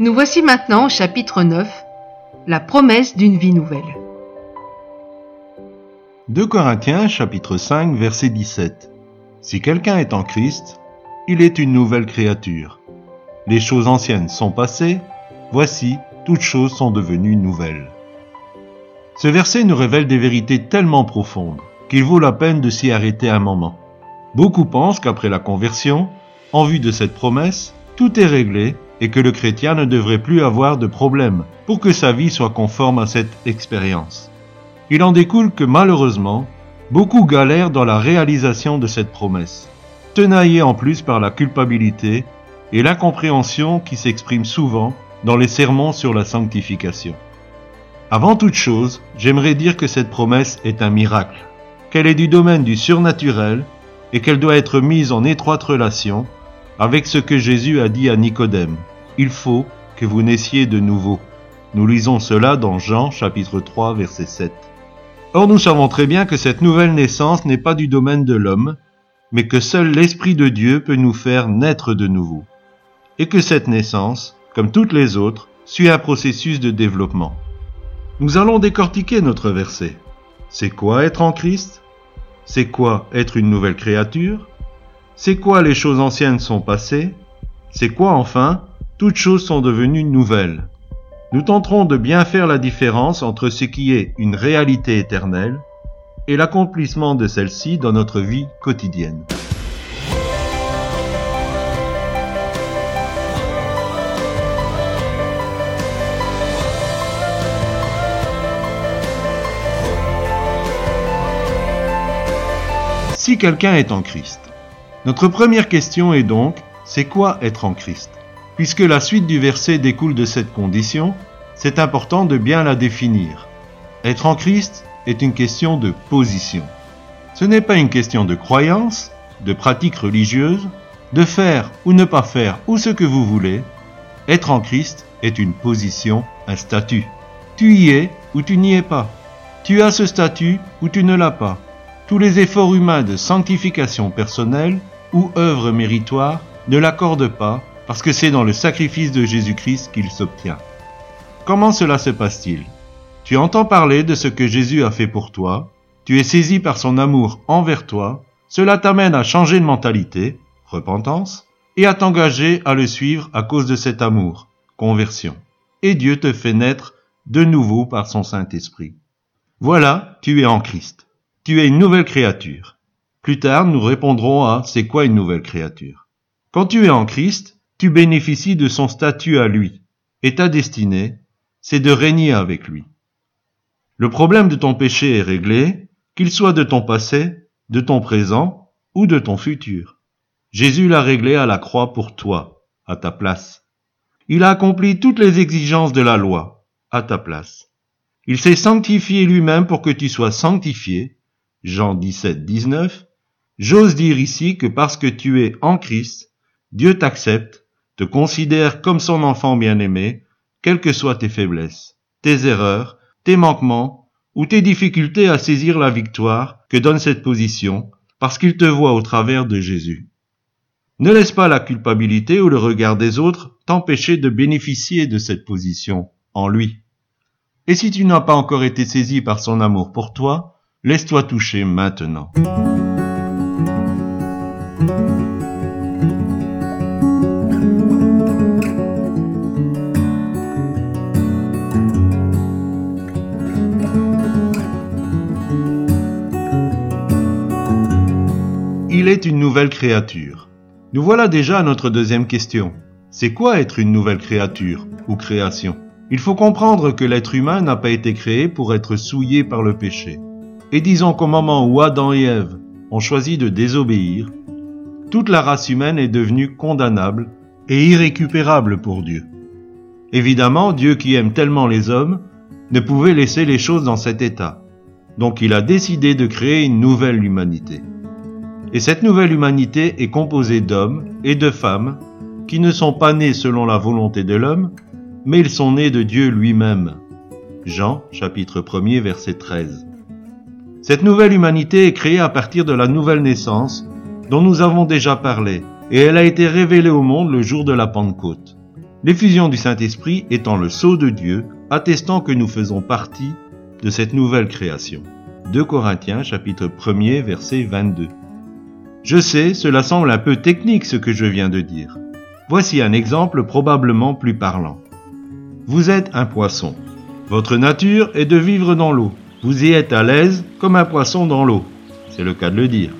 Nous voici maintenant au chapitre 9, la promesse d'une vie nouvelle. 2 Corinthiens chapitre 5 verset 17. Si quelqu'un est en Christ, il est une nouvelle créature. Les choses anciennes sont passées, voici, toutes choses sont devenues nouvelles. Ce verset nous révèle des vérités tellement profondes qu'il vaut la peine de s'y arrêter un moment. Beaucoup pensent qu'après la conversion, en vue de cette promesse, tout est réglé et que le chrétien ne devrait plus avoir de problème pour que sa vie soit conforme à cette expérience. Il en découle que malheureusement, beaucoup galèrent dans la réalisation de cette promesse, tenaillés en plus par la culpabilité et l'incompréhension qui s'exprime souvent dans les sermons sur la sanctification. Avant toute chose, j'aimerais dire que cette promesse est un miracle, qu'elle est du domaine du surnaturel et qu'elle doit être mise en étroite relation avec ce que Jésus a dit à Nicodème. Il faut que vous naissiez de nouveau. Nous lisons cela dans Jean chapitre 3 verset 7. Or nous savons très bien que cette nouvelle naissance n'est pas du domaine de l'homme, mais que seul l'Esprit de Dieu peut nous faire naître de nouveau. Et que cette naissance, comme toutes les autres, suit un processus de développement. Nous allons décortiquer notre verset. C'est quoi être en Christ? C'est quoi être une nouvelle créature? C'est quoi les choses anciennes sont passées? C'est quoi enfin Toutes choses sont devenues nouvelles? Nous tenterons de bien faire la différence entre ce qui est une réalité éternelle et l'accomplissement de celle-ci dans notre vie quotidienne. Si quelqu'un est en Christ, notre première question est donc, c'est quoi être en Christ? Puisque la suite du verset découle de cette condition, c'est important de bien la définir. Être en Christ est une question de position. Ce n'est pas une question de croyance, de pratique religieuse, de faire ou ne pas faire ou ce que vous voulez. Être en Christ est une position, un statut. Tu y es ou tu n'y es pas. Tu as ce statut ou tu ne l'as pas. Tous les efforts humains de sanctification personnelle ou œuvre méritoire ne l'accordent pas parce que c'est dans le sacrifice de Jésus-Christ qu'il s'obtient. Comment cela se passe-t-il? Tu entends parler de ce que Jésus a fait pour toi, tu es saisi par son amour envers toi, cela t'amène à changer de mentalité, repentance, et à t'engager à le suivre à cause de cet amour, conversion. Et Dieu te fait naître de nouveau par son Saint-Esprit. Voilà, tu es en Christ. Tu es une nouvelle créature. Plus tard, nous répondrons à c'est quoi une nouvelle créature? Quand tu es en Christ, tu bénéficies de son statut à lui, et ta destinée, c'est de régner avec lui. Le problème de ton péché est réglé, qu'il soit de ton passé, de ton présent ou de ton futur. Jésus l'a réglé à la croix pour toi, à ta place. Il a accompli toutes les exigences de la loi, à ta place. Il s'est sanctifié lui-même pour que tu sois sanctifié, Jean 17, 19, j'ose dire ici que parce que tu es en Christ, Dieu t'accepte, te considère comme son enfant bien-aimé, quelles que soient tes faiblesses, tes erreurs, tes manquements ou tes difficultés à saisir la victoire que donne cette position, parce qu'il te voit au travers de Jésus. Ne laisse pas la culpabilité ou le regard des autres t'empêcher de bénéficier de cette position en lui. Et si tu n'as pas encore été saisi par son amour pour toi, Laisse-toi toucher maintenant. Il est une nouvelle créature. Nous voilà déjà à notre deuxième question. C'est quoi être une nouvelle créature ou création? Il faut comprendre que l'être humain n'a pas été créé pour être souillé par le péché. Et disons qu'au moment où Adam et Ève ont choisi de désobéir, toute la race humaine est devenue condamnable et irrécupérable pour Dieu. Évidemment, Dieu qui aime tellement les hommes ne pouvait laisser les choses dans cet état. Donc il a décidé de créer une nouvelle humanité. Et cette nouvelle humanité est composée d'hommes et de femmes qui ne sont pas nés selon la volonté de l'homme, mais ils sont nés de Dieu lui-même. Jean chapitre 1er verset 13. Cette nouvelle humanité est créée à partir de la nouvelle naissance dont nous avons déjà parlé, et elle a été révélée au monde le jour de la Pentecôte. l'effusion du Saint-Esprit étant le sceau de Dieu, attestant que nous faisons partie de cette nouvelle création. 2 Corinthiens chapitre 1er verset 22. Je sais, cela semble un peu technique ce que je viens de dire. Voici un exemple probablement plus parlant. Vous êtes un poisson. Votre nature est de vivre dans l'eau. Vous y êtes à l'aise comme un poisson dans l'eau. C'est le cas de le dire.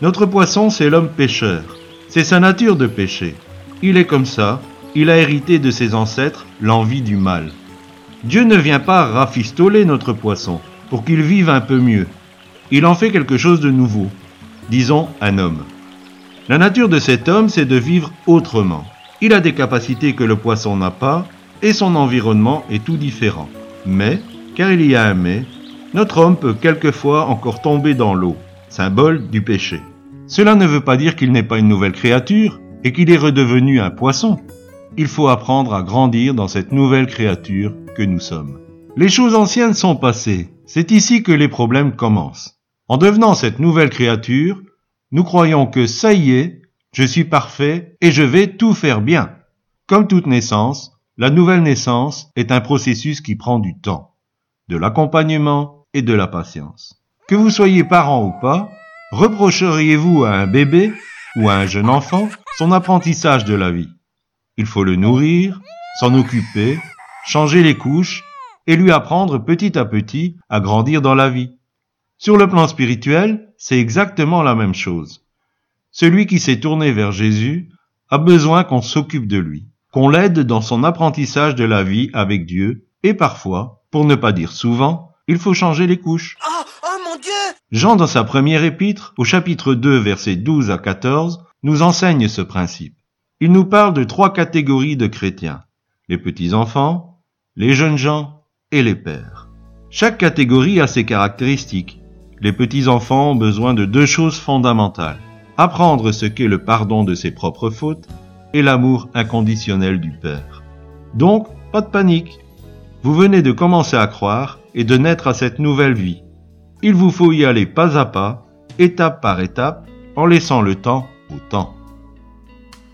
Notre poisson, c'est l'homme pêcheur. C'est sa nature de pécher. Il est comme ça. Il a hérité de ses ancêtres l'envie du mal. Dieu ne vient pas rafistoler notre poisson pour qu'il vive un peu mieux. Il en fait quelque chose de nouveau. Disons un homme. La nature de cet homme, c'est de vivre autrement. Il a des capacités que le poisson n'a pas et son environnement est tout différent. Mais, car il y a un mais, notre homme peut quelquefois encore tomber dans l'eau, symbole du péché. Cela ne veut pas dire qu'il n'est pas une nouvelle créature et qu'il est redevenu un poisson. Il faut apprendre à grandir dans cette nouvelle créature que nous sommes. Les choses anciennes sont passées. C'est ici que les problèmes commencent. En devenant cette nouvelle créature, nous croyons que ça y est, je suis parfait et je vais tout faire bien. Comme toute naissance, la nouvelle naissance est un processus qui prend du temps, de l'accompagnement et de la patience. Que vous soyez parent ou pas, reprocheriez-vous à un bébé ou à un jeune enfant son apprentissage de la vie? Il faut le nourrir, s'en occuper, changer les couches et lui apprendre petit à petit à grandir dans la vie. Sur le plan spirituel, c'est exactement la même chose. Celui qui s'est tourné vers Jésus a besoin qu'on s'occupe de lui, qu'on l'aide dans son apprentissage de la vie avec Dieu, et parfois, pour ne pas dire souvent, il faut changer les couches. Oh, oh mon Dieu Jean, dans sa première épître, au chapitre 2, versets 12 à 14, nous enseigne ce principe. Il nous parle de trois catégories de chrétiens. Les petits-enfants, les jeunes gens et les pères. Chaque catégorie a ses caractéristiques les petits-enfants ont besoin de deux choses fondamentales. Apprendre ce qu'est le pardon de ses propres fautes et l'amour inconditionnel du Père. Donc, pas de panique. Vous venez de commencer à croire et de naître à cette nouvelle vie. Il vous faut y aller pas à pas, étape par étape, en laissant le temps au temps.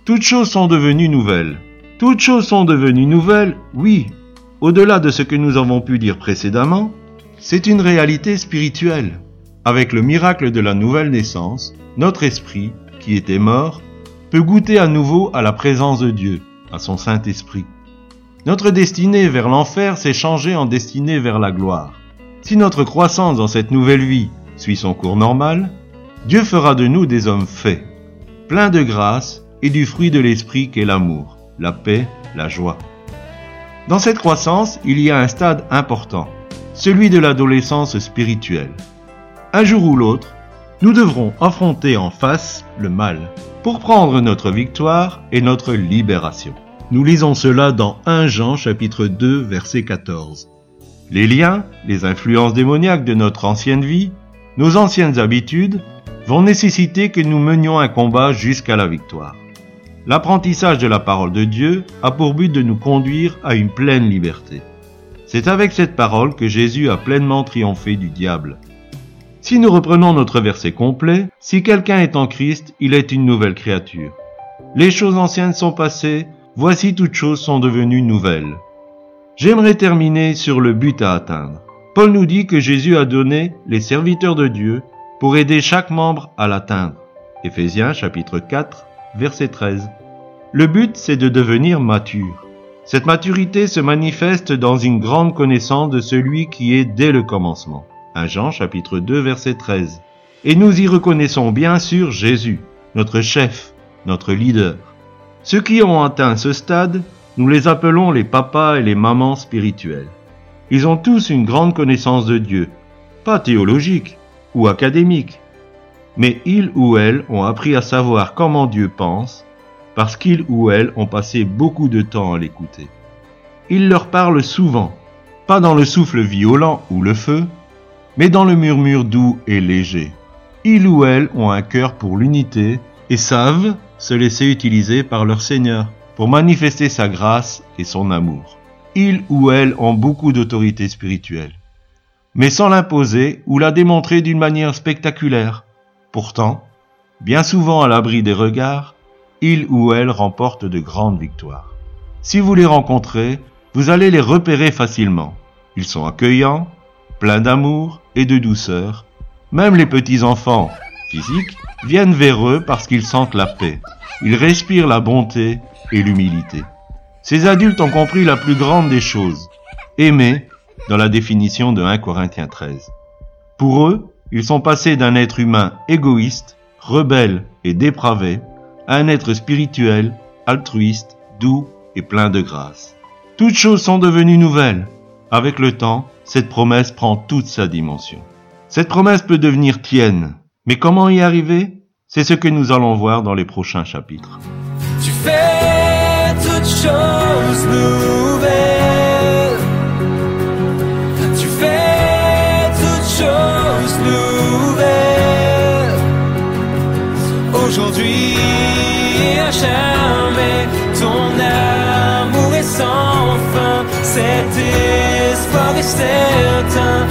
Toutes choses sont devenues nouvelles. Toutes choses sont devenues nouvelles, oui. Au-delà de ce que nous avons pu dire précédemment, c'est une réalité spirituelle. Avec le miracle de la nouvelle naissance, notre esprit, qui était mort, peut goûter à nouveau à la présence de Dieu, à son Saint-Esprit. Notre destinée vers l'enfer s'est changée en destinée vers la gloire. Si notre croissance dans cette nouvelle vie suit son cours normal, Dieu fera de nous des hommes faits, pleins de grâce et du fruit de l'esprit qu'est l'amour, la paix, la joie. Dans cette croissance, il y a un stade important, celui de l'adolescence spirituelle un jour ou l'autre, nous devrons affronter en face le mal pour prendre notre victoire et notre libération. Nous lisons cela dans 1 Jean chapitre 2 verset 14. Les liens, les influences démoniaques de notre ancienne vie, nos anciennes habitudes vont nécessiter que nous menions un combat jusqu'à la victoire. L'apprentissage de la parole de Dieu a pour but de nous conduire à une pleine liberté. C'est avec cette parole que Jésus a pleinement triomphé du diable. Si nous reprenons notre verset complet, si quelqu'un est en Christ, il est une nouvelle créature. Les choses anciennes sont passées, voici toutes choses sont devenues nouvelles. J'aimerais terminer sur le but à atteindre. Paul nous dit que Jésus a donné les serviteurs de Dieu pour aider chaque membre à l'atteindre. Éphésiens chapitre 4, verset 13. Le but, c'est de devenir mature. Cette maturité se manifeste dans une grande connaissance de celui qui est dès le commencement. 1 Jean chapitre 2 verset 13. Et nous y reconnaissons bien sûr Jésus, notre chef, notre leader. Ceux qui ont atteint ce stade, nous les appelons les papas et les mamans spirituels. Ils ont tous une grande connaissance de Dieu, pas théologique ou académique, mais ils ou elles ont appris à savoir comment Dieu pense, parce qu'ils ou elles ont passé beaucoup de temps à l'écouter. Il leur parle souvent, pas dans le souffle violent ou le feu, mais dans le murmure doux et léger. Ils ou elles ont un cœur pour l'unité et savent se laisser utiliser par leur Seigneur pour manifester sa grâce et son amour. Ils ou elles ont beaucoup d'autorité spirituelle, mais sans l'imposer ou la démontrer d'une manière spectaculaire. Pourtant, bien souvent à l'abri des regards, ils ou elles remportent de grandes victoires. Si vous les rencontrez, vous allez les repérer facilement. Ils sont accueillants, pleins d'amour et de douceur. Même les petits enfants, physiques, viennent vers eux parce qu'ils sentent la paix. Ils respirent la bonté et l'humilité. Ces adultes ont compris la plus grande des choses, aimer, dans la définition de 1 Corinthiens 13. Pour eux, ils sont passés d'un être humain égoïste, rebelle et dépravé, à un être spirituel, altruiste, doux et plein de grâce. Toutes choses sont devenues nouvelles. Avec le temps, cette promesse prend toute sa dimension. Cette promesse peut devenir tienne, mais comment y arriver? C'est ce que nous allons voir dans les prochains chapitres. Tu fais toutes choses nouvelles. Tu fais toutes choses nouvelles. Aujourd'hui et à jamais, ton amour est sans fin. Cet espoir est certain.